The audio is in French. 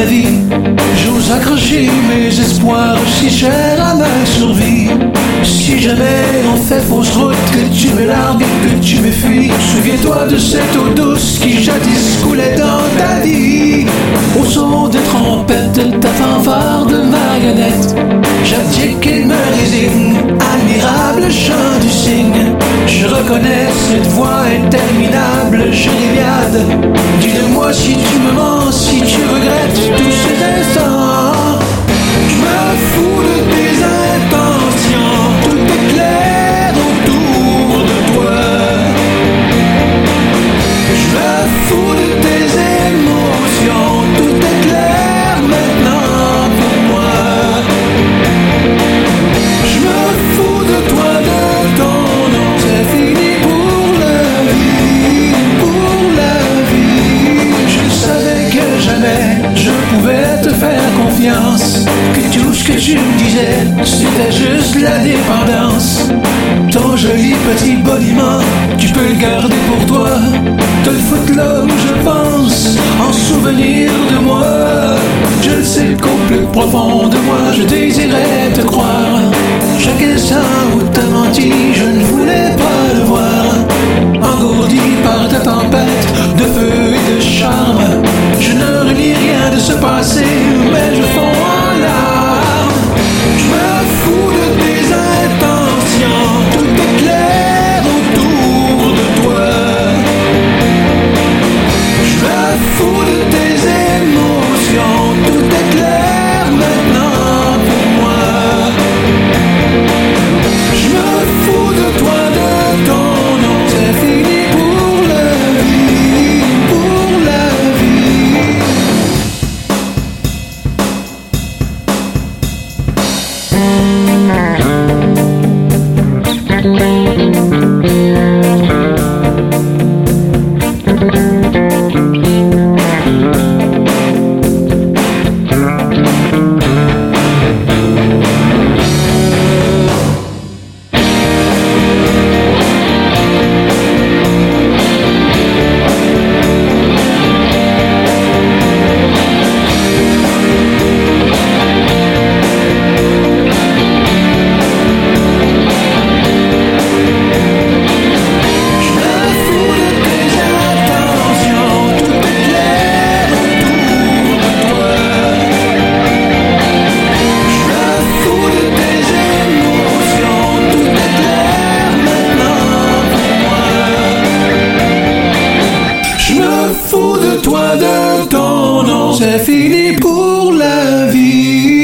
J'ose accrocher mes espoirs si chers à ma survie. Si jamais on fait fausse route, que tu me largues, que tu me fuis. Souviens-toi de cette eau douce qui jadis coulait dans ta vie. Au son des trompettes ta fanfare de marionnette, j'abdique et me résigne. Admirable chant du cygne, je reconnais cette voix éternelle je déviade. Dis-le-moi si tu me mens, si tu regrettes tous jamais je pouvais te faire confiance, que tout ce que tu me disais, c'était juste la dépendance. Ton joli petit boniment, tu peux le garder pour toi, te le foutre là où je pense, en souvenir de moi. Je le sais qu'au plus profond de moi, je désirais te croire. Chaque instant où t'as menti, je ne voulais pas le voir. Engourdi par ta tempête de feu et de charme, passei fou de toi, de ton nom. C'est fini pour la vie.